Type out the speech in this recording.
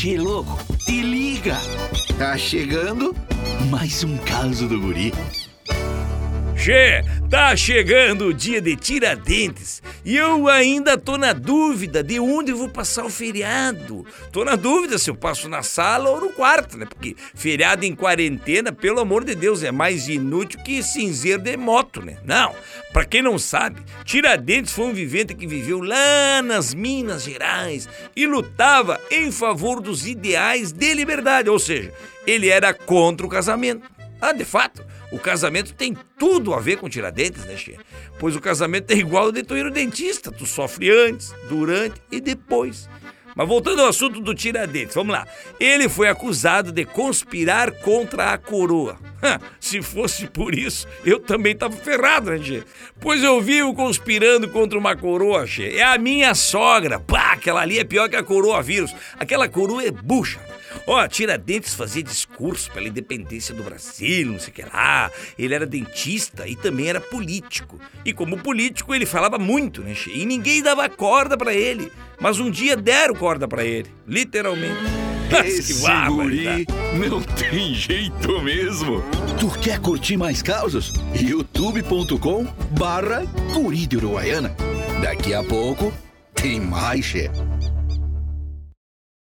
Che, louco, te liga! Tá chegando mais um caso do guri. Che, tá chegando o dia de Tiradentes e eu ainda tô na dúvida de onde vou passar o feriado. Tô na dúvida se eu passo na sala ou no quarto, né? Porque feriado em quarentena, pelo amor de Deus, é mais inútil que cinzeiro de moto, né? Não, pra quem não sabe, Tiradentes foi um vivente que viveu lá nas Minas Gerais e lutava em favor dos ideais de liberdade, ou seja, ele era contra o casamento. Ah, de fato, o casamento tem tudo a ver com Tiradentes, né, Che? Pois o casamento é igual ao de tu ir no dentista. Tu sofre antes, durante e depois. Mas voltando ao assunto do Tiradentes, vamos lá. Ele foi acusado de conspirar contra a coroa. Se fosse por isso, eu também tava ferrado, né, Che? Pois eu vivo conspirando contra uma coroa, Che. É a minha sogra. Pá, aquela ali é pior que a coroa vírus. Aquela coroa é bucha. Ó, Tiradentes fazia discurso pela independência do Brasil, não sei o que lá. Ele era dentista e também era político. E como político, ele falava muito, né? E ninguém dava corda para ele. Mas um dia deram corda para ele, literalmente. Esse guri não tem jeito mesmo. Tu quer curtir mais causas? youtube.com barra guri de Uruguaiana. Daqui a pouco tem mais, chefe.